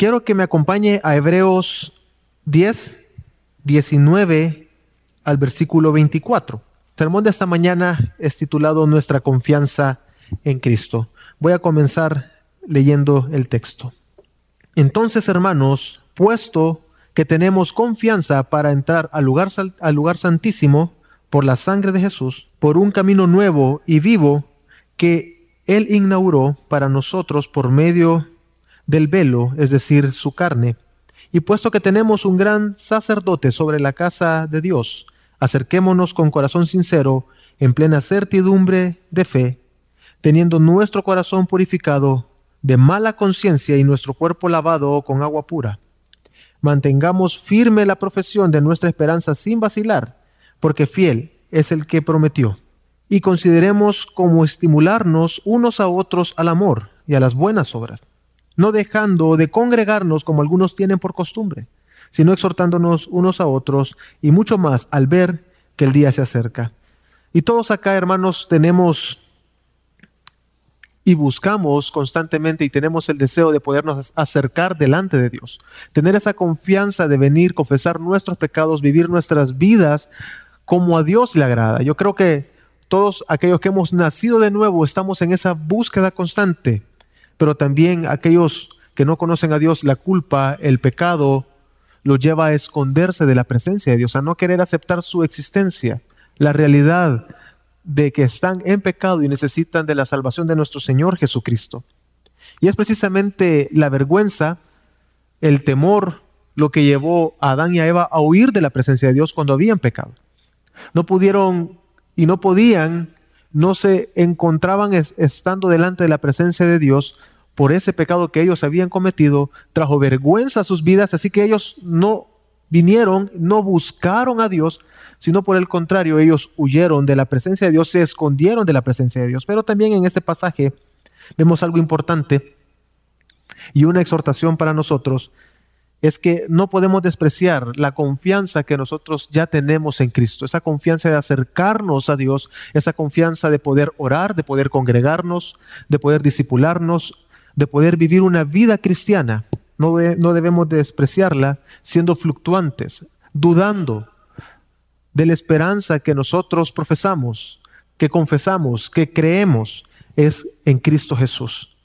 quiero que me acompañe a Hebreos 10, 19 al versículo 24. El sermón de esta mañana es titulado Nuestra confianza en Cristo. Voy a comenzar leyendo el texto. Entonces, hermanos, puesto que tenemos confianza para entrar al lugar, al lugar santísimo por la sangre de Jesús, por un camino nuevo y vivo que Él inauguró para nosotros por medio del velo, es decir, su carne. Y puesto que tenemos un gran sacerdote sobre la casa de Dios, acerquémonos con corazón sincero, en plena certidumbre de fe, teniendo nuestro corazón purificado de mala conciencia y nuestro cuerpo lavado con agua pura. Mantengamos firme la profesión de nuestra esperanza sin vacilar, porque fiel es el que prometió. Y consideremos como estimularnos unos a otros al amor y a las buenas obras, no dejando de congregarnos como algunos tienen por costumbre, sino exhortándonos unos a otros y mucho más al ver que el día se acerca. Y todos acá, hermanos, tenemos y buscamos constantemente y tenemos el deseo de podernos acercar delante de Dios. Tener esa confianza de venir, confesar nuestros pecados, vivir nuestras vidas como a Dios le agrada. Yo creo que todos aquellos que hemos nacido de nuevo estamos en esa búsqueda constante, pero también aquellos que no conocen a Dios, la culpa, el pecado, los lleva a esconderse de la presencia de Dios, a no querer aceptar su existencia, la realidad de que están en pecado y necesitan de la salvación de nuestro Señor Jesucristo. Y es precisamente la vergüenza, el temor, lo que llevó a Adán y a Eva a huir de la presencia de Dios cuando habían pecado. No pudieron y no podían, no se encontraban estando delante de la presencia de Dios por ese pecado que ellos habían cometido, trajo vergüenza a sus vidas, así que ellos no vinieron, no buscaron a Dios, sino por el contrario, ellos huyeron de la presencia de Dios, se escondieron de la presencia de Dios. Pero también en este pasaje vemos algo importante y una exhortación para nosotros, es que no podemos despreciar la confianza que nosotros ya tenemos en Cristo, esa confianza de acercarnos a Dios, esa confianza de poder orar, de poder congregarnos, de poder disipularnos, de poder vivir una vida cristiana. No, no debemos despreciarla siendo fluctuantes, dudando, de la esperanza que nosotros profesamos, que confesamos, que creemos, es en Cristo Jesús.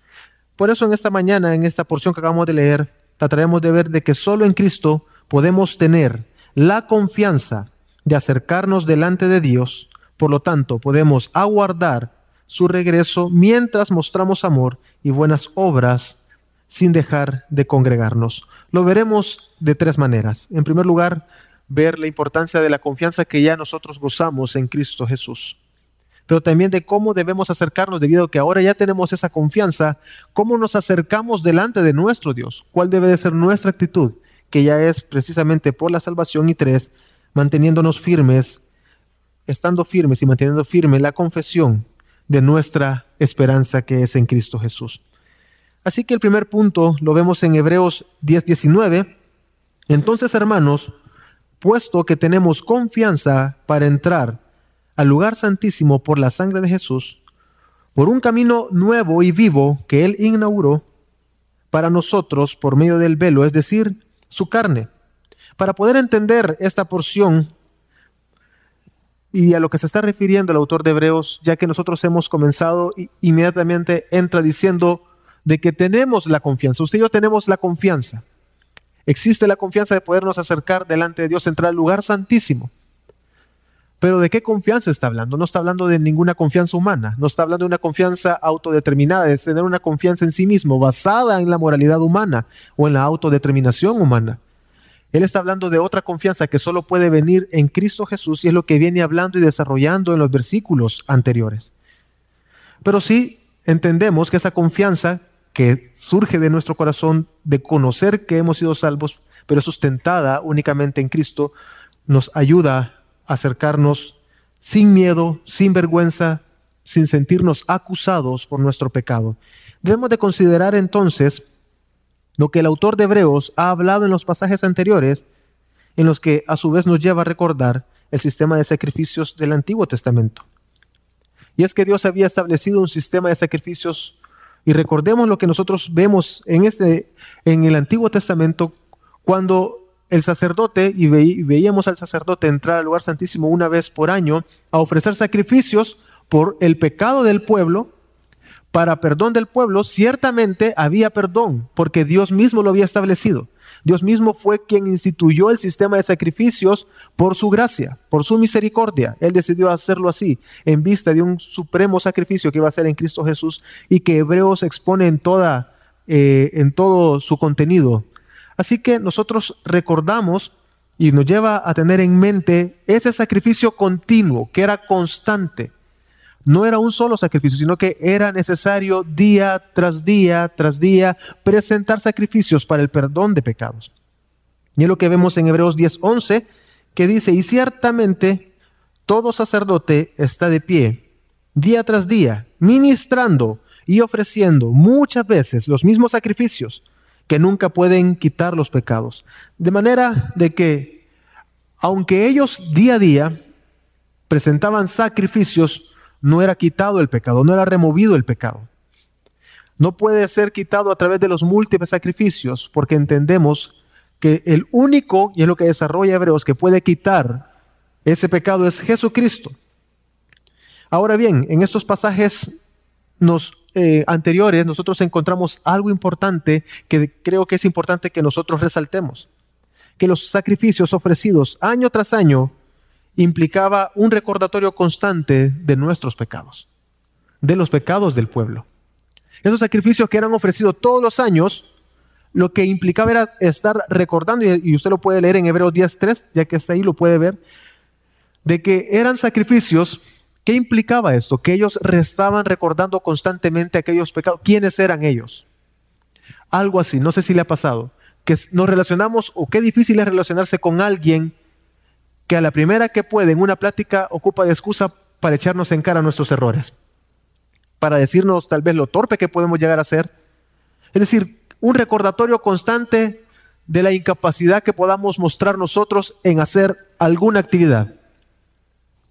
Por eso en esta mañana, en esta porción que acabamos de leer, trataremos de ver de que solo en Cristo podemos tener la confianza de acercarnos delante de Dios, por lo tanto podemos aguardar su regreso mientras mostramos amor y buenas obras sin dejar de congregarnos. Lo veremos de tres maneras. En primer lugar, ver la importancia de la confianza que ya nosotros gozamos en Cristo Jesús. Pero también de cómo debemos acercarnos debido a que ahora ya tenemos esa confianza, cómo nos acercamos delante de nuestro Dios, cuál debe de ser nuestra actitud, que ya es precisamente por la salvación y tres, manteniéndonos firmes, estando firmes y manteniendo firme la confesión de nuestra esperanza que es en Cristo Jesús. Así que el primer punto lo vemos en Hebreos 10:19. Entonces, hermanos, puesto que tenemos confianza para entrar al lugar santísimo por la sangre de Jesús, por un camino nuevo y vivo que Él inauguró para nosotros por medio del velo, es decir, su carne. Para poder entender esta porción y a lo que se está refiriendo el autor de Hebreos, ya que nosotros hemos comenzado, inmediatamente entra diciendo de que tenemos la confianza. Usted y yo tenemos la confianza. Existe la confianza de podernos acercar delante de Dios, entrar al lugar santísimo. Pero ¿de qué confianza está hablando? No está hablando de ninguna confianza humana, no está hablando de una confianza autodeterminada, de tener una confianza en sí mismo, basada en la moralidad humana o en la autodeterminación humana. Él está hablando de otra confianza que solo puede venir en Cristo Jesús y es lo que viene hablando y desarrollando en los versículos anteriores. Pero sí entendemos que esa confianza que surge de nuestro corazón de conocer que hemos sido salvos, pero sustentada únicamente en Cristo, nos ayuda a acercarnos sin miedo, sin vergüenza, sin sentirnos acusados por nuestro pecado. Debemos de considerar entonces lo que el autor de Hebreos ha hablado en los pasajes anteriores, en los que a su vez nos lleva a recordar el sistema de sacrificios del Antiguo Testamento. Y es que Dios había establecido un sistema de sacrificios Y recordemos lo que nosotros vemos en, este, en el Antiguo Testamento cuando el sacerdote, y, veíamos al sacerdote entrar al lugar santísimo una vez por año a ofrecer sacrificios por el pecado del pueblo, para perdón del pueblo, ciertamente había perdón, porque Dios mismo lo había establecido. Dios mismo fue quien instituyó el sistema de sacrificios por su gracia, por su misericordia. Él decidió hacerlo así, en vista de un supremo sacrificio que iba a ser en Cristo Jesús y que Hebreos expone en, toda, eh, en todo su contenido. Así que nosotros recordamos y nos lleva a tener en mente ese sacrificio continuo, que era constante. No era un solo sacrificio, sino que era necesario día tras día tras día presentar sacrificios para el perdón de pecados. Y es lo que vemos en Hebreos 10:11, que dice, y ciertamente todo sacerdote está de pie, día tras día, ministrando y ofreciendo muchas veces los mismos sacrificios que nunca pueden quitar los pecados. De manera de que, aunque ellos día a día presentaban sacrificios, no era quitado el pecado, no era removido el pecado. No puede ser quitado a través de los múltiples sacrificios, porque entendemos que el único, y es lo que desarrolla Hebreos, que puede quitar ese pecado es Jesucristo. Ahora bien, en estos pasajes eh, anteriores, nosotros encontramos algo importante que creo que es importante que nosotros resaltemos. Que los sacrificios ofrecidos año tras año implicaba un recordatorio constante de nuestros pecados, de los pecados del pueblo. Esos sacrificios que eran ofrecidos todos los años, lo que implicaba era estar recordando, y usted lo puede leer en Hebreos 10.3, ya que está ahí, lo puede ver, de que eran sacrificios ¿Qué implicaba esto? Que ellos estaban recordando constantemente aquellos pecados. ¿Quiénes eran ellos? Algo así, no sé si le ha pasado, que nos relacionamos o qué difícil es relacionarse con alguien que a la primera que puede en una plática ocupa de excusa para echarnos en cara nuestros errores, para decirnos tal vez lo torpe que podemos llegar a ser. Es decir, un recordatorio constante de la incapacidad que podamos mostrar nosotros en hacer alguna actividad.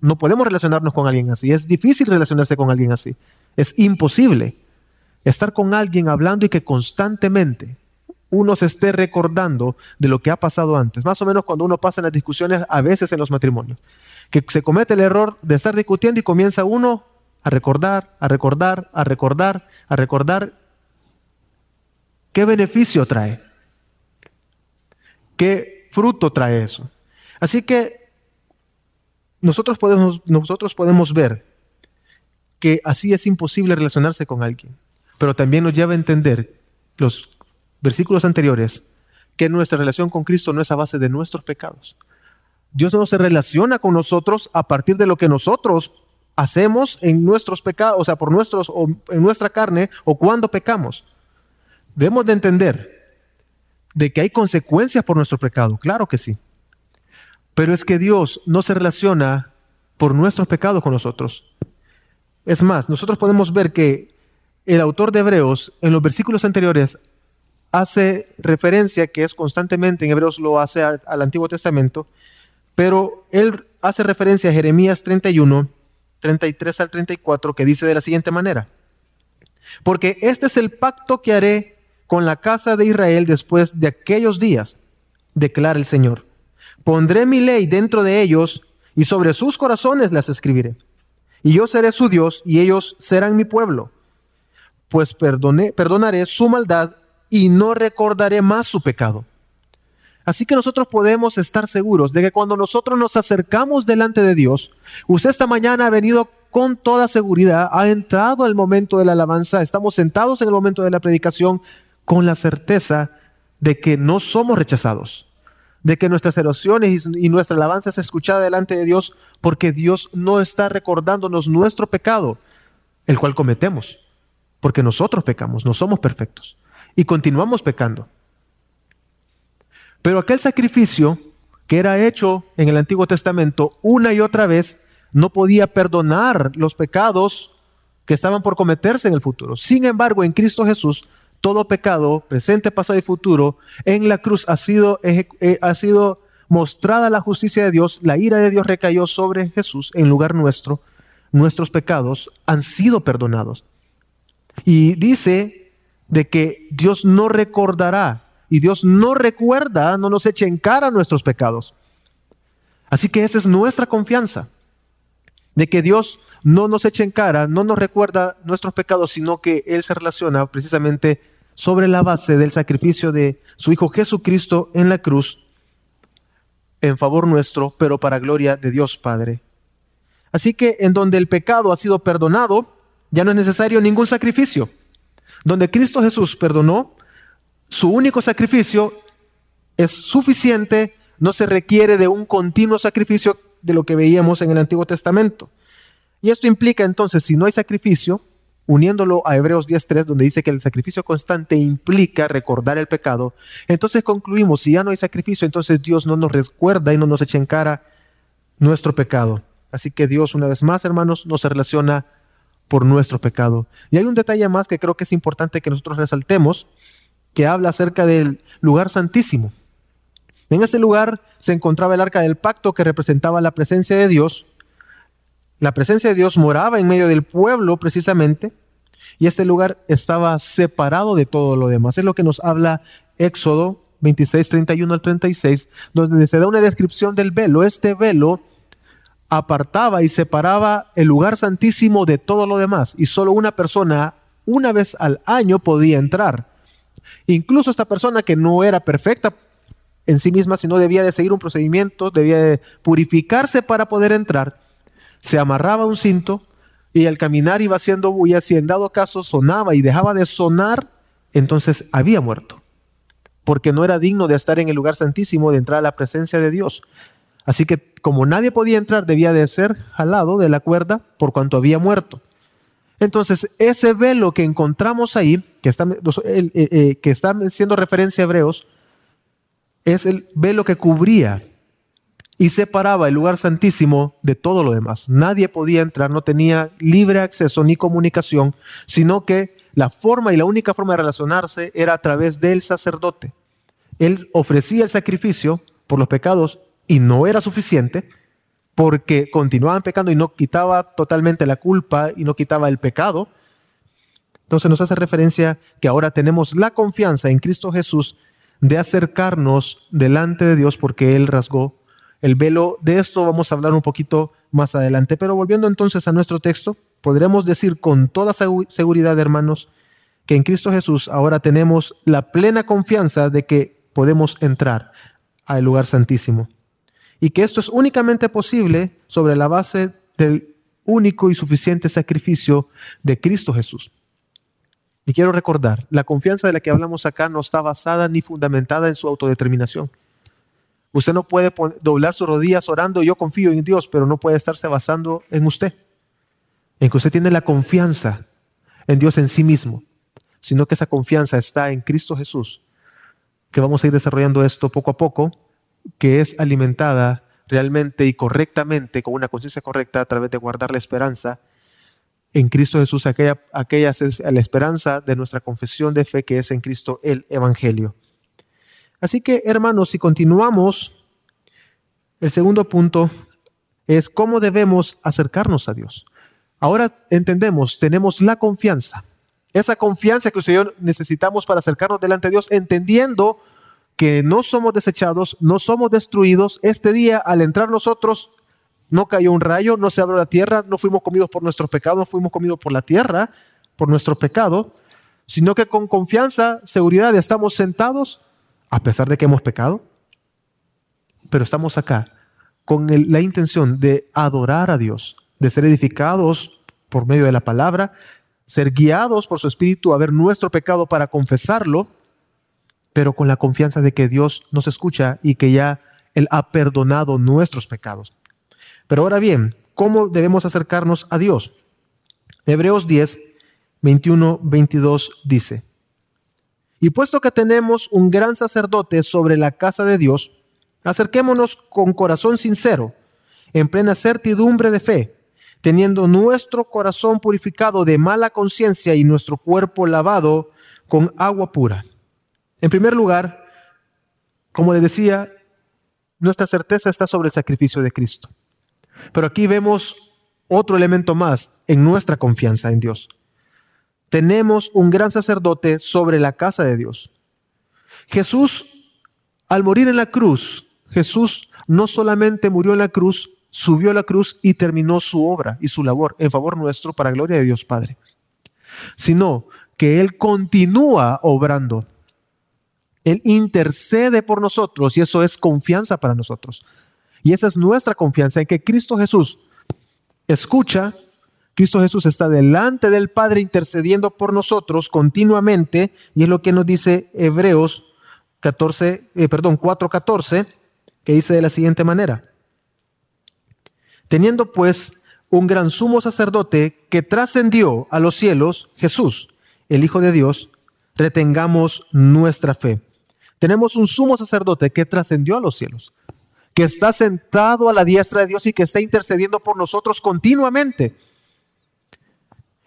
No podemos relacionarnos con alguien así. Es difícil relacionarse con alguien así. Es imposible estar con alguien hablando y que constantemente uno se esté recordando de lo que ha pasado antes. Más o menos cuando uno pasa en las discusiones, a veces en los matrimonios, que se comete el error de estar discutiendo y comienza uno a recordar, a recordar, a recordar, a recordar. ¿Qué beneficio trae? ¿Qué fruto trae eso? Así que nosotros podemos, nosotros podemos ver que así es imposible relacionarse con alguien, pero también nos lleva a entender los versículos anteriores que nuestra relación con Cristo no es a base de nuestros pecados. Dios no se relaciona con nosotros a partir de lo que nosotros hacemos en nuestros pecados, o sea, por nuestros o en nuestra carne o cuando pecamos. Debemos de entender de que hay consecuencias por nuestro pecado, claro que sí. Pero es que Dios no se relaciona por nuestros pecados con nosotros. Es más, nosotros podemos ver que el autor de Hebreos en los versículos anteriores hace referencia, que es constantemente en Hebreos lo hace al, Antiguo Testamento, pero él hace referencia a Jeremías 31, 33 al 34, que dice de la siguiente manera, porque este es el pacto que haré con la casa de Israel después de aquellos días, declara el Señor Pondré mi ley dentro de ellos y sobre sus corazones las escribiré. Y yo seré su Dios y ellos serán mi pueblo. Pues perdonaré su maldad y no recordaré más su pecado. Así que nosotros podemos estar seguros de que cuando nosotros nos acercamos delante de Dios, usted esta mañana ha venido con toda seguridad, ha entrado al momento de la alabanza, estamos sentados en el momento de la predicación con la certeza de que no somos rechazados de que nuestras oraciones y nuestra alabanza es escuchada delante de Dios porque Dios no está recordándonos nuestro pecado, el cual cometemos, porque nosotros pecamos, no somos perfectos y continuamos pecando. Pero aquel sacrificio que era hecho en el Antiguo Testamento una y otra vez no podía perdonar los pecados que estaban por cometerse en el futuro. Sin embargo, en Cristo Jesús todo pecado, presente, pasado y futuro, en la cruz ha sido, eh, ha sido mostrada la justicia de Dios, la ira de Dios recayó sobre Jesús en lugar nuestro, nuestros pecados han sido perdonados. Y dice de que Dios no recordará y Dios no recuerda, no nos echa en cara nuestros pecados. Así que esa es nuestra confianza, de que Dios no nos echa en cara, no nos recuerda nuestros pecados, sino que Él se relaciona precisamente sobre la base del sacrificio de su Hijo Jesucristo en la cruz, en favor nuestro, pero para gloria de Dios Padre. Así que en donde el pecado ha sido perdonado, ya no es necesario ningún sacrificio. Donde Cristo Jesús perdonó, su único sacrificio es suficiente, no se requiere de un continuo sacrificio de lo que veíamos en el Antiguo Testamento. Y esto implica entonces, si no hay sacrificio, uniéndolo a Hebreos 10.3, donde dice que el sacrificio constante implica recordar el pecado, entonces concluimos, si ya no hay sacrificio, entonces Dios no nos recuerda y no nos echa en cara nuestro pecado. Así que Dios, una vez más, hermanos, nos relaciona por nuestro pecado. Y hay un detalle más que creo que es importante que nosotros resaltemos, que habla acerca del lugar santísimo. En este lugar se encontraba el arca del pacto que representaba la presencia de Dios, la presencia de Dios moraba en medio del pueblo precisamente, y este lugar estaba separado de todo lo demás. Es lo que nos habla Éxodo 26, 31 al 36, donde se da una descripción del velo. Este velo apartaba y separaba el lugar santísimo de todo lo demás, y solo una persona una vez al año podía entrar. Incluso esta persona que no era perfecta en sí misma, sino debía de seguir un procedimiento, debía de purificarse para poder entrar, se amarraba un cinto y al caminar iba haciendo bulla, si en dado caso sonaba y dejaba de sonar, entonces había muerto, porque no era digno de estar en el lugar santísimo, de entrar a la presencia de Dios. Así que como nadie podía entrar, debía de ser jalado de la cuerda por cuanto había muerto. Entonces, ese velo que encontramos ahí, que está, eh, eh, que referencia a Hebreos, es el velo que cubría y separaba el lugar santísimo de todo lo demás. Nadie podía entrar, no tenía libre acceso ni comunicación, sino que la forma y la única forma de relacionarse era a través del sacerdote. Él ofrecía el sacrificio por los pecados y no era suficiente porque continuaban pecando y no quitaba totalmente la culpa y no quitaba el pecado. Entonces nos hace referencia que ahora tenemos la confianza en Cristo Jesús de acercarnos delante de Dios porque Él rasgó el velo. De esto vamos a hablar un poquito más adelante. Pero volviendo entonces a nuestro texto, podremos decir con toda seguridad, hermanos, que en Cristo Jesús ahora tenemos la plena confianza de que podemos entrar al lugar santísimo. Y que esto es únicamente posible sobre la base del único y suficiente sacrificio de Cristo Jesús. Y quiero recordar, la confianza de la que hablamos acá no está basada ni fundamentada en su autodeterminación. Usted no puede doblar sus rodillas orando, yo confío en Dios, pero no puede estarse basando en usted. En que usted tiene la confianza en Dios en sí mismo, sino que esa confianza está en Cristo Jesús, que vamos a ir desarrollando esto poco a poco, que es alimentada realmente y correctamente, con una conciencia correcta a través de guardar la esperanza en Cristo Jesús, aquella, aquella es la esperanza de nuestra confesión de fe que es en Cristo el Evangelio. Así que, hermanos, si continuamos, el segundo punto es cómo debemos acercarnos a Dios. Ahora entendemos, tenemos la confianza, esa confianza que usted y yo necesitamos para acercarnos delante de Dios, entendiendo que no somos desechados, no somos destruidos. Este día, al entrar nosotros, no cayó un rayo, no se abrió la tierra, no fuimos comidos por nuestro pecado, no fuimos comidos por la tierra, por nuestro pecado, sino que con confianza, seguridad, estamos sentados a pesar de que hemos pecado, pero estamos acá con la intención de adorar a Dios, de ser edificados por medio de la palabra, ser guiados por su Espíritu a ver nuestro pecado para confesarlo, pero con la confianza de que Dios nos escucha y que ya Él ha perdonado nuestros pecados. Pero ahora bien, ¿cómo debemos acercarnos a Dios? Hebreos 10, 21, 22 dice, y puesto que tenemos un gran sacerdote sobre la casa de Dios, acerquémonos con corazón sincero, en plena certidumbre de fe, teniendo nuestro corazón purificado de mala conciencia y nuestro cuerpo lavado con agua pura. En primer lugar, como le decía, nuestra certeza está sobre el sacrificio de Cristo. Pero aquí vemos otro elemento más en nuestra confianza en Dios tenemos un gran sacerdote sobre la casa de Dios. Jesús, al morir en la cruz, Jesús no solamente murió en la cruz, subió a la cruz y terminó su obra y su labor en favor nuestro para gloria de Dios Padre, sino que Él continúa obrando. Él intercede por nosotros y eso es confianza para nosotros. Y esa es nuestra confianza en que Cristo Jesús escucha, Cristo Jesús está delante del Padre intercediendo por nosotros continuamente y es lo que nos dice Hebreos 14, eh, perdón, 4:14, que dice de la siguiente manera: Teniendo pues un gran sumo sacerdote que trascendió a los cielos, Jesús, el Hijo de Dios, retengamos nuestra fe. Tenemos un sumo sacerdote que trascendió a los cielos, que está sentado a la diestra de Dios y que está intercediendo por nosotros continuamente.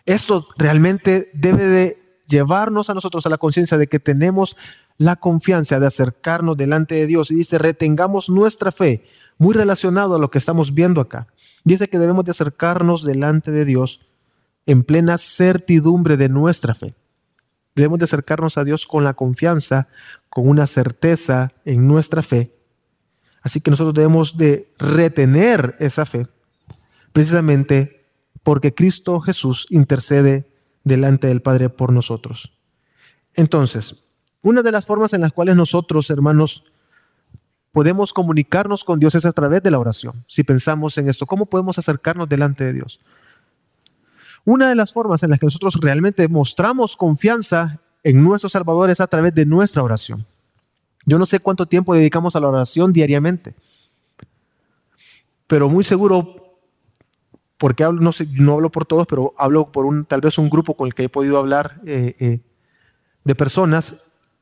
Esto realmente debe de llevarnos a nosotros a la conciencia de que tenemos la confianza de acercarnos delante de Dios. Y dice, retengamos nuestra fe, muy relacionado a lo que estamos viendo acá. Dice que debemos de acercarnos delante de Dios en plena certidumbre de nuestra fe. Debemos de acercarnos a Dios con la confianza, con una certeza en nuestra fe. Así que nosotros debemos de retener esa fe, precisamente porque Cristo Jesús intercede delante del Padre por nosotros. Entonces, una de las formas en las cuales nosotros, hermanos, podemos comunicarnos con Dios es a través de la oración. Si pensamos en esto, ¿cómo podemos acercarnos delante de Dios? Una de las formas en las que nosotros realmente mostramos confianza en nuestro Salvador es a través de nuestra oración. Yo no sé cuánto tiempo dedicamos a la oración diariamente, pero muy seguro, porque hablo, no, sé, hablo por todos, pero hablo por un, tal vez un grupo con el que he podido hablar eh, eh, de personas,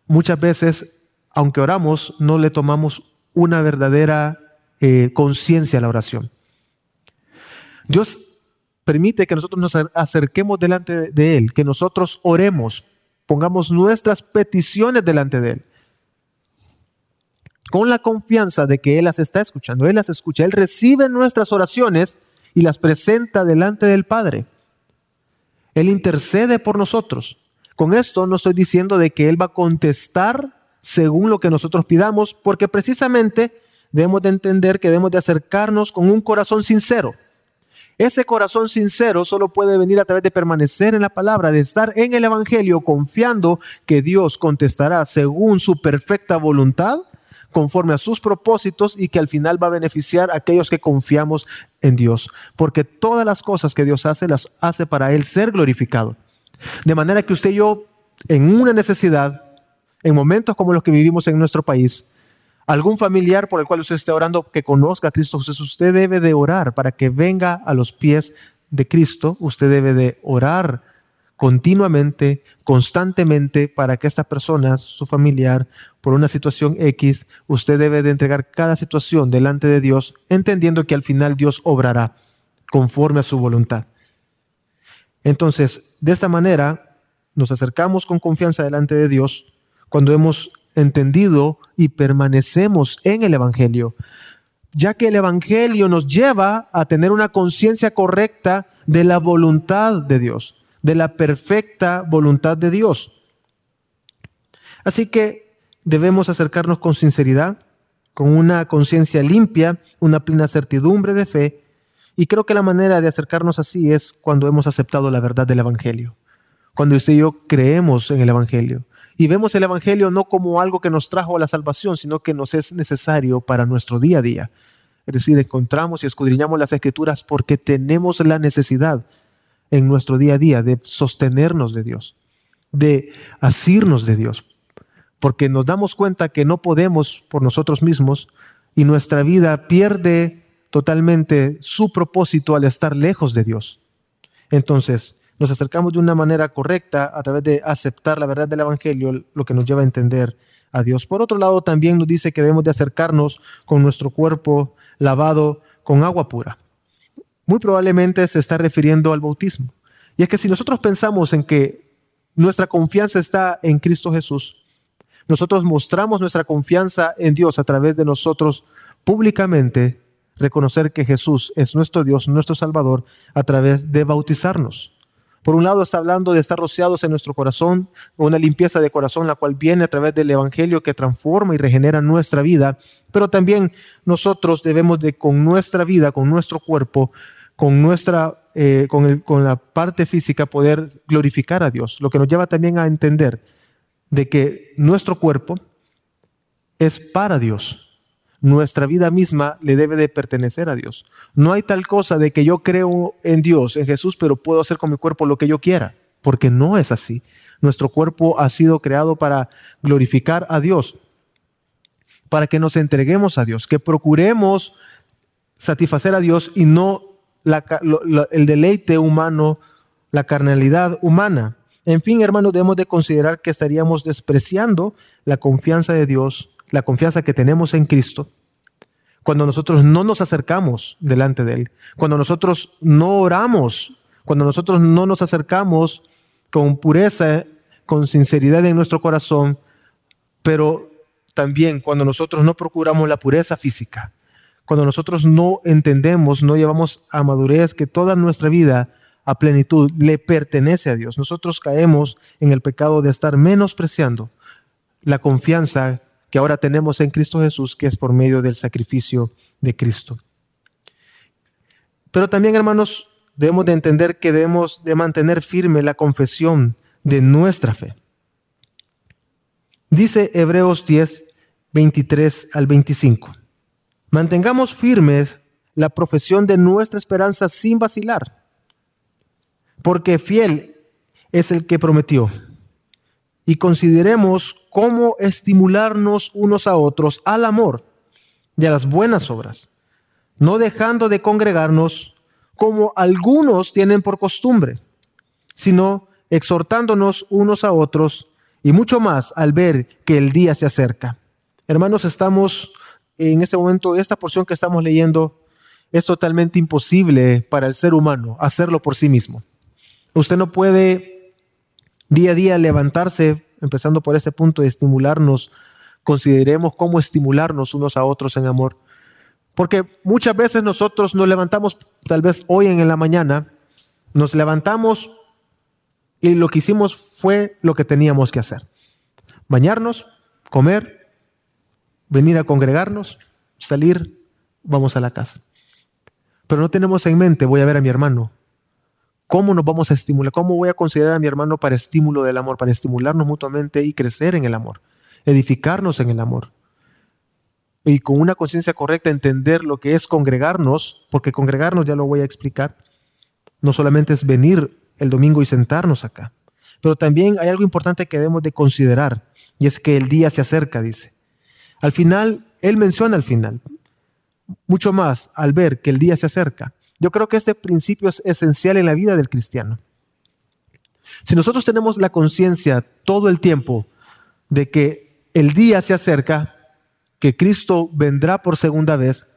muchas veces, aunque oramos, no le tomamos una verdadera eh, conciencia a la oración. Dios permite que nosotros nos acerquemos delante de Él, que nosotros oremos, pongamos nuestras peticiones delante de Él, con la confianza de que Él las está escuchando, Él las escucha, Él recibe nuestras oraciones y las presenta delante del Padre. Él intercede por nosotros. Con esto no estoy diciendo de que Él va a contestar según lo que nosotros pidamos, porque precisamente debemos de entender que debemos de acercarnos con un corazón sincero. Ese corazón sincero solo puede venir a través de permanecer en la palabra, de estar en el Evangelio confiando que Dios contestará según su perfecta voluntad, conforme a sus propósitos y que al final va a beneficiar a aquellos que confiamos en Dios. Porque todas las cosas que Dios hace las hace para Él ser glorificado. De manera que usted y yo, en una necesidad, en momentos como los que vivimos en nuestro país, algún familiar por el cual usted esté orando que conozca a Cristo Jesús, usted debe de orar para que venga a los pies de Cristo, usted debe de orar continuamente, constantemente, para que esta persona, su familiar, por una situación X, usted debe de entregar cada situación delante de Dios, entendiendo que al final Dios obrará conforme a su voluntad. Entonces, de esta manera, nos acercamos con confianza delante de Dios cuando hemos entendido y permanecemos en el Evangelio, ya que el Evangelio nos lleva a tener una conciencia correcta de la voluntad de Dios, de la perfecta voluntad de Dios. Así que debemos acercarnos con sinceridad, con una conciencia limpia, una plena certidumbre de fe y creo que la manera de acercarnos así es cuando hemos aceptado la verdad del Evangelio, cuando usted y yo creemos en el Evangelio y vemos el Evangelio no como algo que nos trajo a la salvación, sino que nos es necesario para nuestro día a día. Es decir, encontramos y escudriñamos las escrituras porque tenemos la necesidad en nuestro día a día de sostenernos de Dios, de asirnos de Dios, porque nos damos cuenta que no podemos por nosotros mismos y nuestra vida pierde totalmente su propósito al estar lejos de Dios. Entonces, nos acercamos de una manera correcta a través de aceptar la verdad del Evangelio, lo que nos lleva a entender a Dios. Por otro lado, también nos dice que debemos de acercarnos con nuestro cuerpo lavado con agua pura. Muy probablemente se está refiriendo al bautismo. Y es que si nosotros pensamos en que nuestra confianza está en Cristo Jesús, nosotros mostramos nuestra confianza en Dios a través de nosotros públicamente reconocer que Jesús es nuestro Dios, nuestro Salvador, a través de bautizarnos. Por un lado está hablando de estar rociados en nuestro corazón, una limpieza de corazón, la cual viene a través del Evangelio que transforma y regenera nuestra vida, pero también nosotros debemos de con nuestra vida, con nuestro cuerpo, con nuestra, eh, con, con la parte física poder glorificar a Dios, lo que nos lleva también a entender de que nuestro cuerpo es para Dios nuestra vida misma le debe de pertenecer a Dios. No hay tal cosa de que yo creo en Dios, en Jesús, pero puedo hacer con mi cuerpo lo que yo quiera, porque no es así. Nuestro cuerpo ha sido creado para glorificar a Dios, para que nos entreguemos a Dios, que procuremos satisfacer a Dios y no el deleite humano, la carnalidad humana. En fin, hermanos, debemos de considerar que estaríamos despreciando la confianza de Dios la confianza que tenemos en Cristo, cuando nosotros no nos acercamos delante de Él, cuando nosotros no oramos, cuando nosotros no nos acercamos con pureza, con sinceridad en nuestro corazón, pero también cuando nosotros no procuramos la pureza física, cuando nosotros no entendemos, no llevamos a madurez que toda nuestra vida a plenitud le pertenece a Dios. Nosotros caemos en el pecado de estar menospreciando la confianza que ahora tenemos en Cristo Jesús, que es por medio del sacrificio de Cristo. Pero también, hermanos, debemos de entender que debemos de mantener firme la confesión de nuestra fe. Dice Hebreos 10, 23 al 25. Mantengamos firmes la profesión de nuestra esperanza sin vacilar, porque fiel es el que prometió y consideremos cómo estimularnos unos a otros al amor y a las buenas obras, no dejando de congregarnos como algunos tienen por costumbre, sino exhortándonos unos a otros y mucho más al ver que el día se acerca. Hermanos, estamos en este momento, esta porción que estamos leyendo es totalmente imposible para el ser humano hacerlo por sí mismo. Usted no puede día a día levantarse, empezando por ese punto de estimularnos, consideremos cómo estimularnos unos a otros en amor. Porque muchas veces nosotros nos levantamos, tal vez hoy en la mañana, nos levantamos y lo que hicimos fue lo que teníamos que hacer. Bañarnos, comer, venir a congregarnos, salir, vamos a la casa. Pero no tenemos en mente, voy a ver a mi hermano, ¿Cómo nos vamos a estimular? ¿Cómo voy a considerar a mi hermano para estímulo del amor, para estimularnos mutuamente y crecer en el amor, edificarnos en el amor? Y con una conciencia correcta entender lo que es congregarnos, porque congregarnos ya lo voy a explicar, no solamente es venir el domingo y sentarnos acá, pero también hay algo importante que debemos de considerar, y es que el día se acerca, dice. Al final, él menciona al final, mucho más al ver que el día se acerca. Yo creo que este principio es esencial en la vida del cristiano. Si nosotros tenemos la conciencia todo el tiempo de que el día se acerca, que Cristo vendrá por segunda vez,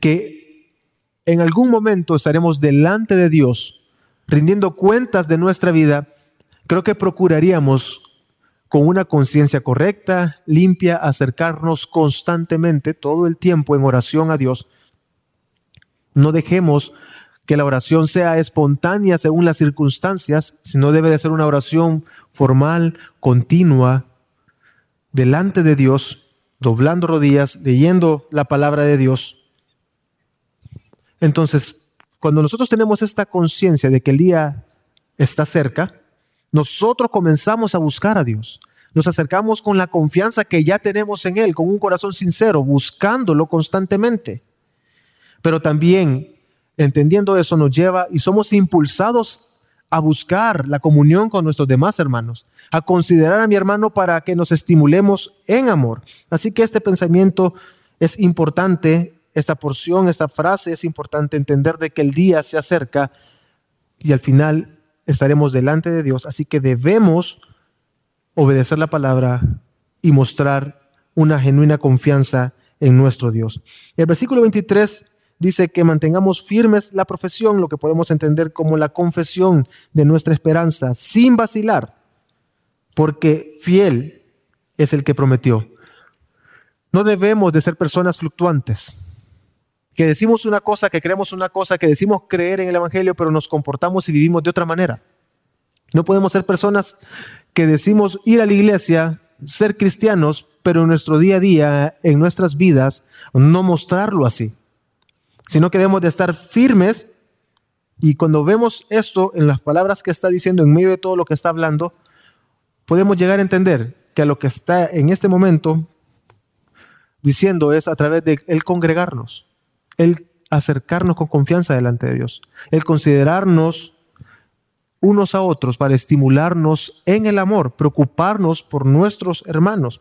que en algún momento estaremos delante de Dios rindiendo cuentas de nuestra vida, creo que procuraríamos con una conciencia correcta, limpia, acercarnos constantemente todo el tiempo en oración a Dios no dejemos que la oración sea espontánea según las circunstancias, sino debe de ser una oración formal, continua, delante de Dios, doblando rodillas, leyendo la palabra de Dios. Entonces, cuando nosotros tenemos esta conciencia de que el día está cerca, nosotros comenzamos a buscar a Dios. Nos acercamos con la confianza que ya tenemos en Él, con un corazón sincero, buscándolo constantemente. Pero también, entendiendo eso, nos lleva y somos impulsados a buscar la comunión con nuestros demás hermanos, a considerar a mi hermano para que nos estimulemos en amor. Así que este pensamiento es importante, esta porción, esta frase es importante entender de que el día se acerca y al final estaremos delante de Dios. Así que debemos obedecer la palabra y mostrar una genuina confianza en nuestro Dios. El versículo 23 dice que mantengamos firmes la profesión, lo que podemos entender como la confesión de nuestra esperanza, sin vacilar, porque fiel es el que prometió. No debemos de ser personas fluctuantes. que decimos una cosa, que creemos una cosa, que decimos creer en el Evangelio, pero nos comportamos y vivimos de otra manera. No podemos ser personas que decimos ir a la iglesia, ser cristianos, pero en nuestro día a día, en nuestras vidas, no mostrarlo así, sino que debemos de estar firmes y cuando vemos esto en las palabras que está diciendo, en medio de todo lo que está hablando, podemos llegar a entender que a lo que está en este momento diciendo es a través de el congregarnos, el acercarnos con confianza delante de Dios, el considerarnos unos a otros para estimularnos en el amor, preocuparnos por nuestros hermanos.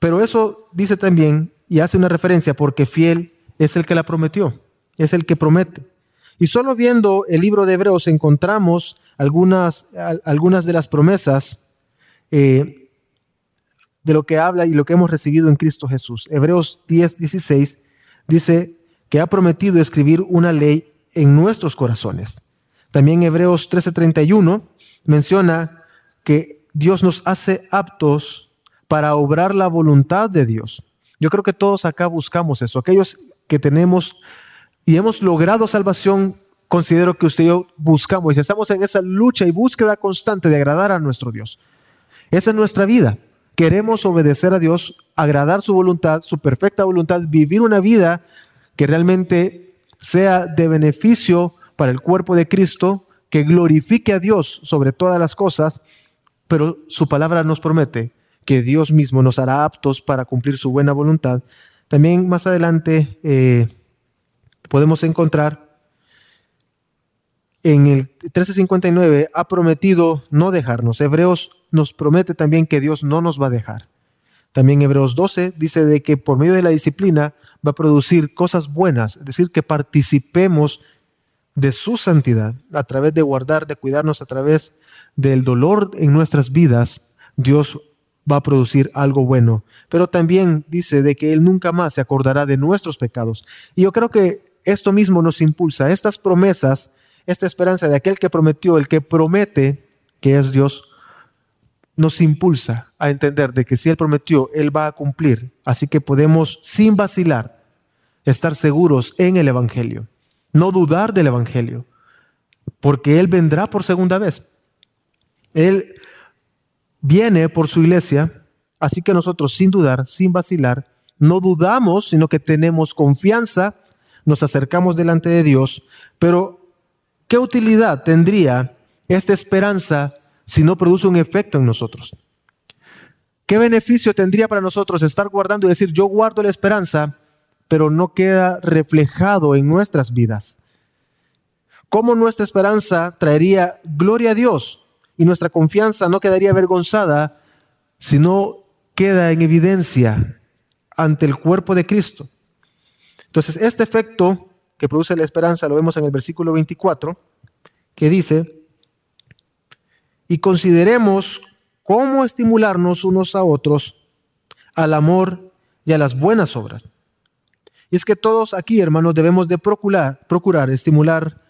Pero eso dice también y hace una referencia porque fiel es el que la prometió, es el que promete. Y solo viendo el libro de Hebreos encontramos algunas, algunas de las promesas eh, de lo que habla y lo que hemos recibido en Cristo Jesús. Hebreos 10, 16 dice que ha prometido escribir una ley en nuestros corazones. También Hebreos 13:31 menciona que Dios nos hace aptos para obrar la voluntad de Dios. Yo creo que todos acá buscamos eso. Aquellos que tenemos y hemos logrado salvación, considero que usted y yo buscamos y estamos en esa lucha y búsqueda constante de agradar a nuestro Dios. Esa es nuestra vida. Queremos obedecer a Dios, agradar su voluntad, su perfecta voluntad, vivir una vida que realmente sea de beneficio para el cuerpo de Cristo, que glorifique a Dios sobre todas las cosas, pero su palabra nos promete que Dios mismo nos hará aptos para cumplir su buena voluntad. También más adelante eh, podemos encontrar en el 1359 ha prometido no dejarnos. Hebreos nos promete también que Dios no nos va a dejar. También Hebreos 12 dice de que por medio de la disciplina va a producir cosas buenas, es decir, que participemos de su santidad a través de guardar, de cuidarnos, a través del dolor en nuestras vidas, Dios va a producir algo bueno. Pero también dice de que Él nunca más se acordará de nuestros pecados. Y yo creo que esto mismo nos impulsa, estas promesas esta esperanza de aquel que prometió, el que promete, que es Dios, nos impulsa a entender de que si Él prometió, Él va a cumplir. Así que podemos, sin vacilar, estar seguros en el Evangelio, no dudar del Evangelio, porque Él vendrá por segunda vez. Él viene por su iglesia, así que nosotros, sin dudar, sin vacilar, no dudamos, sino que tenemos confianza, nos acercamos delante de Dios, pero ¿Qué utilidad tendría esta esperanza si no produce un efecto en nosotros? ¿Qué beneficio tendría para nosotros estar guardando y decir, yo guardo la esperanza, pero no queda reflejado en nuestras vidas? ¿Cómo nuestra esperanza traería gloria a Dios y nuestra confianza no quedaría avergonzada si no queda en evidencia ante el cuerpo de Cristo? Entonces, este efecto que produce la esperanza, lo vemos en el versículo 24, que dice, y consideremos cómo estimularnos unos a otros al amor y a las buenas obras. Y es que todos aquí, hermanos, debemos de procurar, procurar estimular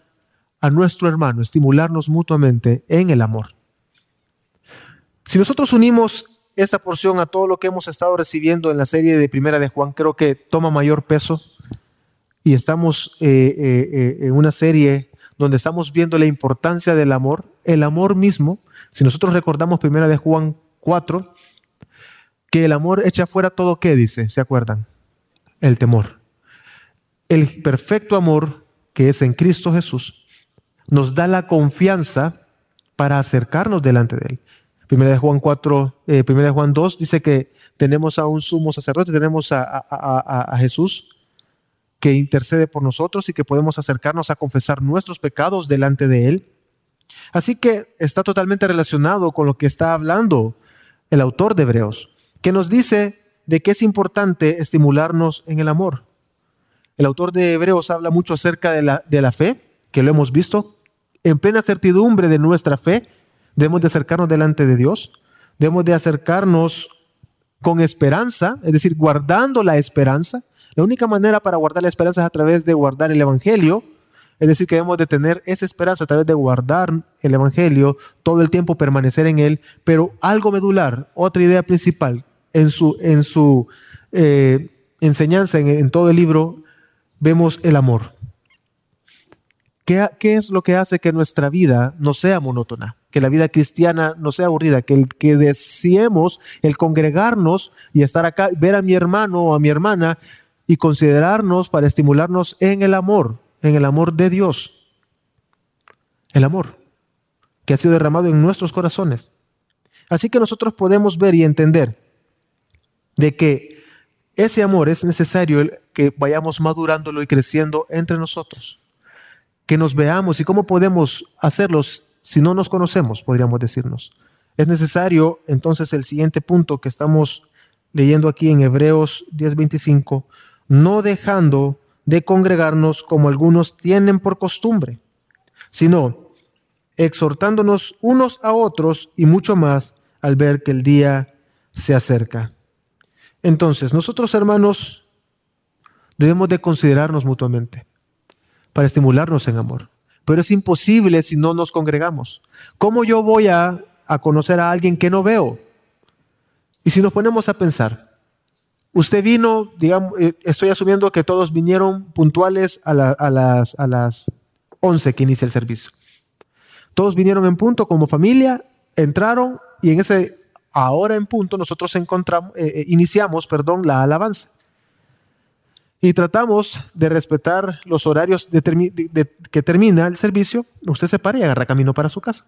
a nuestro hermano, estimularnos mutuamente en el amor. Si nosotros unimos esta porción a todo lo que hemos estado recibiendo en la serie de Primera de Juan, creo que toma mayor peso y estamos eh, eh, eh, en una serie donde estamos viendo la importancia del amor, el amor mismo, si nosotros recordamos primera de Juan 4, que el amor echa fuera todo qué dice, ¿se acuerdan? El temor. El perfecto amor que es en Cristo Jesús nos da la confianza para acercarnos delante de Él. Primera de Juan 4, primera de Juan 2 dice que tenemos a un sumo sacerdote, tenemos a, a Jesús que intercede por nosotros y que podemos acercarnos a confesar nuestros pecados delante de Él. Así que está totalmente relacionado con lo que está hablando el autor de Hebreos, que nos dice de que es importante estimularnos en el amor. El autor de Hebreos habla mucho acerca de la, de la fe, que lo hemos visto. En plena certidumbre de nuestra fe, debemos de acercarnos delante de Dios, debemos de acercarnos con esperanza, es decir, guardando la esperanza, la única manera para guardar la esperanza es a través de guardar el Evangelio. Es decir, que debemos de tener esa esperanza a través de guardar el Evangelio, todo el tiempo permanecer en él, pero algo medular, otra idea principal en su, en su eh, enseñanza en, en todo el libro, vemos el amor. ¿Qué, es lo que hace que nuestra vida no sea monótona? Que la vida cristiana no sea aburrida, que el que deseemos el congregarnos y estar acá, ver a mi hermano o a mi hermana y considerarnos para estimularnos en el amor, en el amor de Dios. El amor que ha sido derramado en nuestros corazones. Así que nosotros podemos ver y entender de que ese amor es necesario que vayamos madurándolo y creciendo entre nosotros que nos veamos y cómo podemos hacerlos si no nos conocemos, podríamos decirnos. Es necesario entonces el siguiente punto que estamos leyendo aquí en Hebreos 10:25, no dejando de congregarnos como algunos tienen por costumbre, sino exhortándonos unos a otros y mucho más al ver que el día se acerca. Entonces, nosotros hermanos debemos de considerarnos mutuamente para estimularnos en amor. Pero es imposible si no nos congregamos. ¿Cómo yo voy a, conocer a alguien que no veo? Y si nos ponemos a pensar, usted vino, digamos, eh, estoy asumiendo que todos vinieron puntuales a, las, a las 11 que inicia el servicio. Todos vinieron en punto como familia, entraron y en ese ahora en punto nosotros encontramos, eh, eh, iniciamos perdón, la alabanza y tratamos de respetar los horarios que termina el servicio, usted se para y agarra camino para su casa.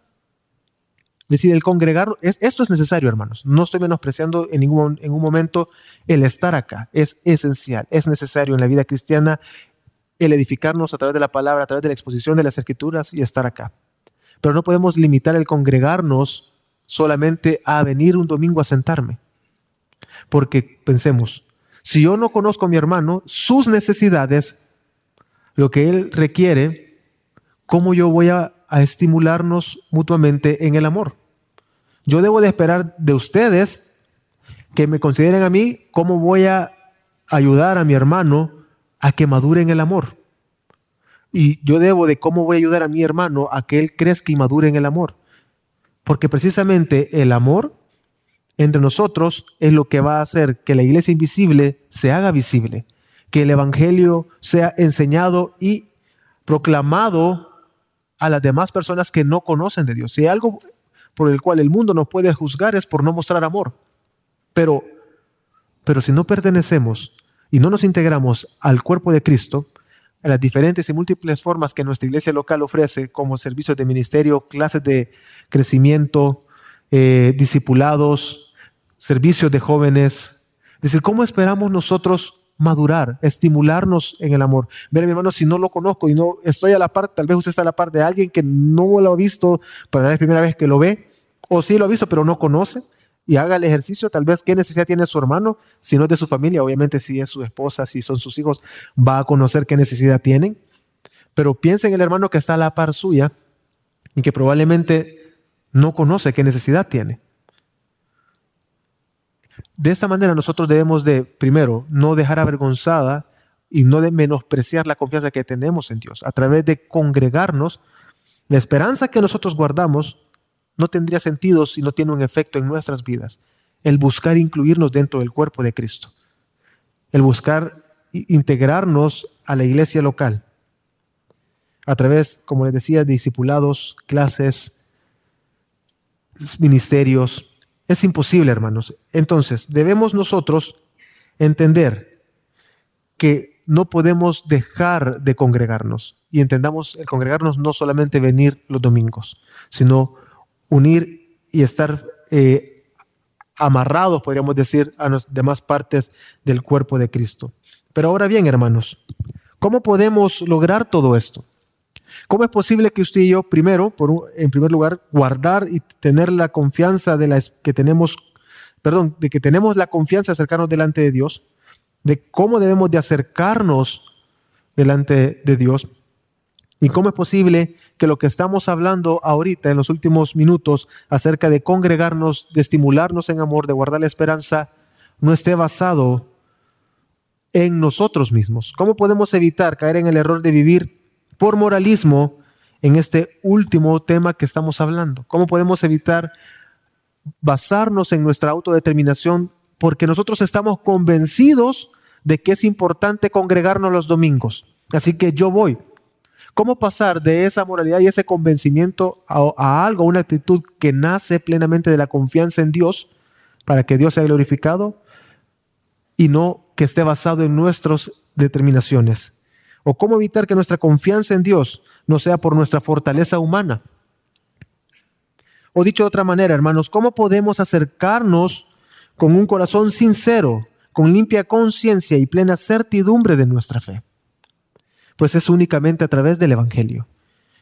Es decir, el congregar, es, esto es necesario, hermanos. No estoy menospreciando en ningún en un momento el estar acá. Es esencial, es necesario en la vida cristiana el edificarnos a través de la palabra, a través de la exposición de las escrituras y estar acá. Pero no podemos limitar el congregarnos solamente a venir un domingo a sentarme. Porque pensemos, si yo no conozco a mi hermano, sus necesidades, lo que él requiere, ¿cómo yo voy a, estimularnos mutuamente en el amor? Yo debo de esperar de ustedes que me consideren a mí cómo voy a ayudar a mi hermano a que madure en el amor. Y yo debo de cómo voy a ayudar a mi hermano a que él crezca y madure en el amor. Porque precisamente el amor entre nosotros es lo que va a hacer que la iglesia invisible se haga visible, que el Evangelio sea enseñado y proclamado a las demás personas que no conocen de Dios. Si hay algo por el cual el mundo nos puede juzgar es por no mostrar amor. Pero, pero si no pertenecemos y no nos integramos al cuerpo de Cristo, en las diferentes y múltiples formas que nuestra iglesia local ofrece, como servicios de ministerio, clases de crecimiento, eh, discipulados, servicios de jóvenes. Es decir, ¿cómo esperamos nosotros madurar, estimularnos en el amor? Mire, mi hermano, si no lo conozco y no estoy a la par, tal vez usted está a la par de alguien que no lo ha visto para la primera vez que lo ve, o sí lo ha visto, pero no conoce, y haga el ejercicio, tal vez qué necesidad tiene su hermano, si no es de su familia, obviamente si es su esposa, si son sus hijos, va a conocer qué necesidad tienen. Pero piensa en el hermano que está a la par suya y que probablemente no conoce qué necesidad tiene. De esta manera nosotros debemos de, primero, no dejar avergonzada y no de menospreciar la confianza que tenemos en Dios. A través de congregarnos, la esperanza que nosotros guardamos no tendría sentido si no tiene un efecto en nuestras vidas. El buscar incluirnos dentro del cuerpo de Cristo. El buscar integrarnos a la iglesia local. A través, como les decía, de discipulados, clases, ministerios, es imposible, hermanos. Entonces, debemos nosotros entender que no podemos dejar de congregarnos. Y entendamos el congregarnos no solamente venir los domingos, sino unir y estar eh, amarrados, podríamos decir, a las demás partes del cuerpo de Cristo. Pero ahora bien, hermanos, ¿cómo podemos lograr todo esto? ¿Cómo es posible que usted y yo, primero, por en primer lugar, guardar y tener la confianza de la, que tenemos, perdón, de que tenemos la confianza de acercarnos delante de Dios, de cómo debemos de acercarnos delante de Dios? ¿Y cómo es posible que lo que estamos hablando ahorita en los últimos minutos acerca de congregarnos, de estimularnos en amor, de guardar la esperanza, no esté basado en nosotros mismos? ¿Cómo podemos evitar caer en el error de vivir por moralismo en este último tema que estamos hablando. ¿Cómo podemos evitar basarnos en nuestra autodeterminación porque nosotros estamos convencidos de que es importante congregarnos los domingos? Así que yo voy. ¿Cómo pasar de esa moralidad y ese convencimiento a, algo, a una actitud que nace plenamente de la confianza en Dios para que Dios sea glorificado y no que esté basado en nuestras determinaciones? ¿O cómo evitar que nuestra confianza en Dios no sea por nuestra fortaleza humana? O dicho de otra manera, hermanos, ¿cómo podemos acercarnos con un corazón sincero, con limpia conciencia y plena certidumbre de nuestra fe? Pues es únicamente a través del Evangelio.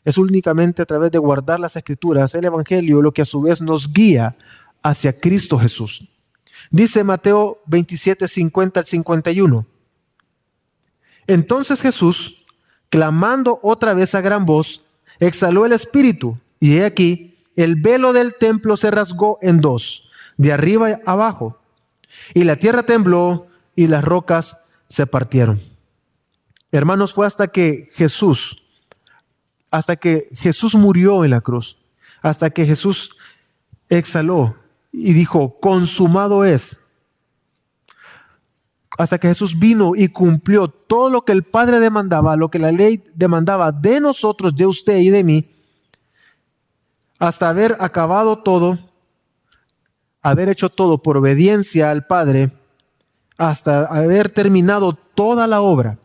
Es únicamente a través de guardar las escrituras, el Evangelio, lo que a su vez nos guía hacia Cristo Jesús. Dice Mateo 27, 50 al 51. Entonces Jesús, clamando otra vez a gran voz, exhaló el espíritu, y he aquí, el velo del templo se rasgó en dos, de arriba abajo, y la tierra tembló y las rocas se partieron. Hermanos, fue hasta que Jesús, hasta que Jesús murió en la cruz, hasta que Jesús exhaló y dijo, consumado es. Hasta que Jesús vino y cumplió todo lo que el Padre demandaba, lo que la ley demandaba de nosotros, de usted y de mí, hasta haber acabado todo, haber hecho todo por obediencia al Padre, hasta haber terminado toda la obra,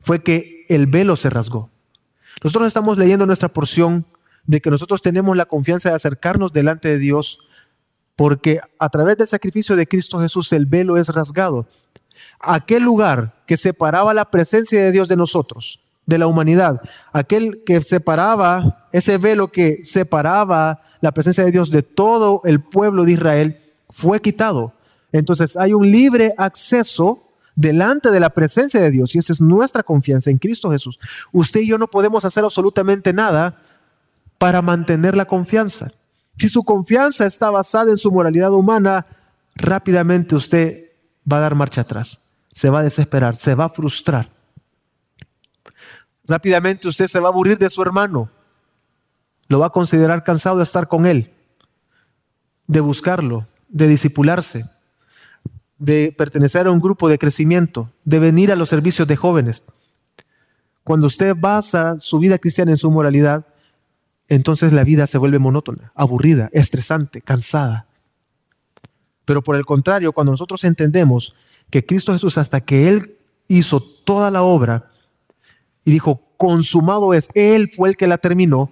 fue que el velo se rasgó. Nosotros estamos leyendo nuestra porción de que nosotros tenemos la confianza de acercarnos delante de Dios porque a través del sacrificio de Cristo Jesús el velo es rasgado. Aquel lugar que separaba la presencia de Dios de nosotros, de la humanidad, aquel que separaba, ese velo que separaba la presencia de Dios de todo el pueblo de Israel, fue quitado. Entonces hay un libre acceso delante de la presencia de Dios y esa es nuestra confianza en Cristo Jesús. Usted y yo no podemos hacer absolutamente nada para mantener la confianza. Si su confianza está basada en su moralidad humana, rápidamente usted va a dar marcha atrás, se va a desesperar, se va a frustrar. Rápidamente usted se va a aburrir de su hermano. Lo va a considerar cansado de estar con él, de buscarlo, de disipularse, de pertenecer a un grupo de crecimiento, de venir a los servicios de jóvenes. Cuando usted basa su vida cristiana en su moralidad, entonces la vida se vuelve monótona, aburrida, estresante, cansada. Pero por el contrario, cuando nosotros entendemos que Cristo Jesús, hasta que Él hizo toda la obra, y dijo, consumado es, Él fue el que la terminó,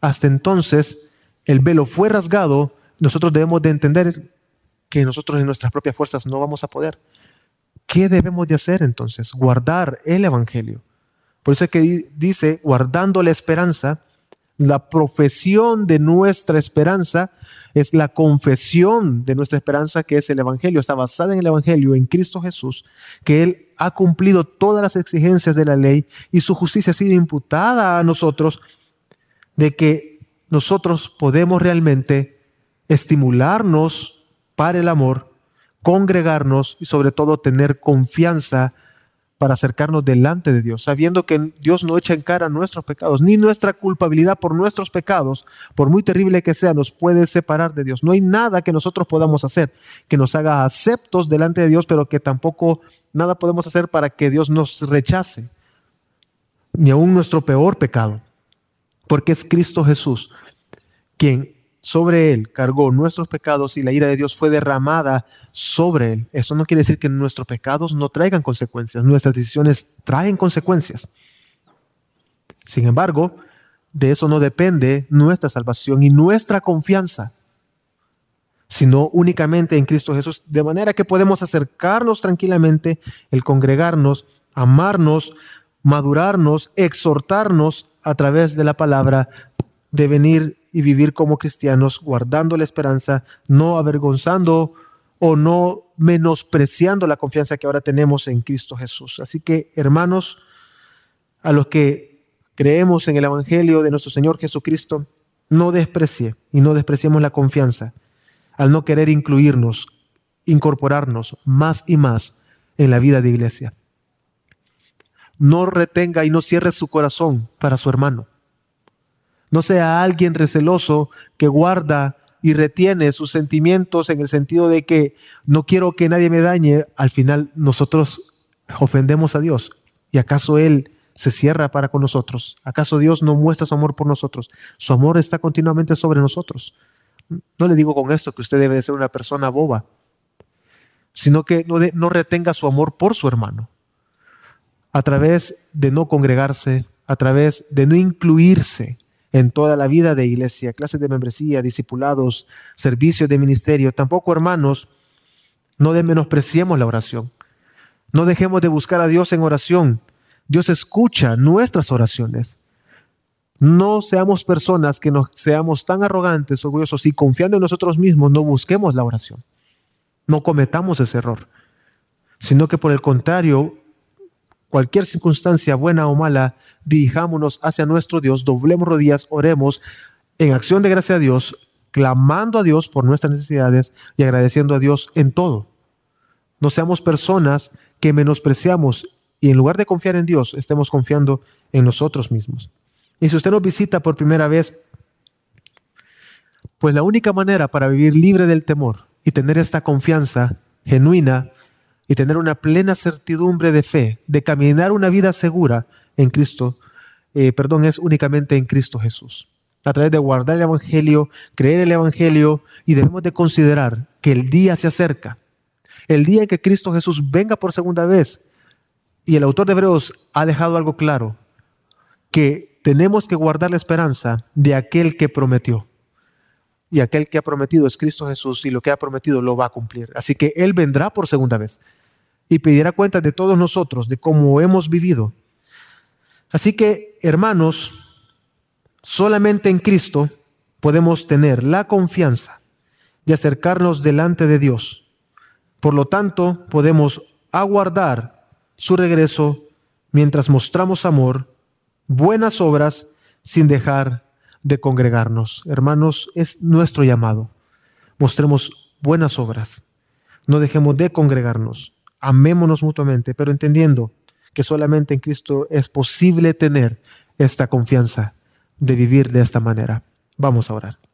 hasta entonces el velo fue rasgado, nosotros debemos de entender que nosotros en nuestras propias fuerzas no vamos a poder. ¿Qué debemos de hacer entonces? Guardar el Evangelio. Por eso es que dice, guardando la esperanza, la profesión de nuestra esperanza es la confesión de nuestra esperanza que es el Evangelio. Está basada en el Evangelio, en Cristo Jesús, que Él ha cumplido todas las exigencias de la ley y su justicia ha sido imputada a nosotros, de que nosotros podemos realmente estimularnos para el amor, congregarnos y sobre todo tener confianza para acercarnos delante de Dios, sabiendo que Dios no echa en cara nuestros pecados, ni nuestra culpabilidad por nuestros pecados, por muy terrible que sea, nos puede separar de Dios. No hay nada que nosotros podamos hacer que nos haga aceptos delante de Dios, pero que tampoco nada podemos hacer para que Dios nos rechace, ni aun nuestro peor pecado, porque es Cristo Jesús quien sobre él cargó nuestros pecados y la ira de Dios fue derramada sobre él. Eso no quiere decir que nuestros pecados no traigan consecuencias, nuestras decisiones traen consecuencias. Sin embargo, de eso no depende nuestra salvación y nuestra confianza, sino únicamente en Cristo Jesús, de manera que podemos acercarnos tranquilamente, el congregarnos, amarnos, madurarnos, exhortarnos a través de la palabra, de venir y vivir como cristianos guardando la esperanza, no avergonzando o no menospreciando la confianza que ahora tenemos en Cristo Jesús. Así que, hermanos, a los que creemos en el Evangelio de nuestro Señor Jesucristo, no desprecie y no despreciemos la confianza al no querer incluirnos, incorporarnos más y más en la vida de iglesia. No retenga y no cierre su corazón para su hermano. No sea alguien receloso que guarda y retiene sus sentimientos en el sentido de que no quiero que nadie me dañe. Al final nosotros ofendemos a Dios. ¿Y acaso Él se cierra para con nosotros? ¿Acaso Dios no muestra su amor por nosotros? Su amor está continuamente sobre nosotros. No le digo con esto que usted debe de ser una persona boba, sino que no, no retenga su amor por su hermano a través de no congregarse, a través de no incluirse en toda la vida de iglesia, clases de membresía, discipulados, servicios de ministerio. Tampoco, hermanos, no de menospreciemos la oración. No dejemos de buscar a Dios en oración. Dios escucha nuestras oraciones. No seamos personas que nos seamos tan arrogantes, orgullosos y confiando en nosotros mismos, no busquemos la oración. No cometamos ese error, sino que por el contrario, cualquier circunstancia buena o mala, dirijámonos hacia nuestro Dios, doblemos rodillas, oremos en acción de gracia a Dios, clamando a Dios por nuestras necesidades y agradeciendo a Dios en todo. No seamos personas que menospreciamos y en lugar de confiar en Dios, estemos confiando en nosotros mismos. Y si usted nos visita por primera vez, pues la única manera para vivir libre del temor y tener esta confianza genuina y tener una plena certidumbre de fe, de caminar una vida segura en Cristo, eh, perdón, es únicamente en Cristo Jesús. A través de guardar el Evangelio, creer el Evangelio y debemos de considerar que el día se acerca, el día en que Cristo Jesús venga por segunda vez. Y el autor de Hebreos ha dejado algo claro, que tenemos que guardar la esperanza de aquel que prometió. Y aquel que ha prometido es Cristo Jesús y lo que ha prometido lo va a cumplir. Así que Él vendrá por segunda vez y pedirá cuenta de todos nosotros, de cómo hemos vivido. Así que, hermanos, solamente en Cristo podemos tener la confianza de acercarnos delante de Dios. Por lo tanto, podemos aguardar su regreso mientras mostramos amor, buenas obras, sin dejar de congregarnos. Hermanos, es nuestro llamado. Mostremos buenas obras. No dejemos de congregarnos amémonos mutuamente, pero entendiendo que solamente en Cristo es posible tener esta confianza de vivir de esta manera. Vamos a orar.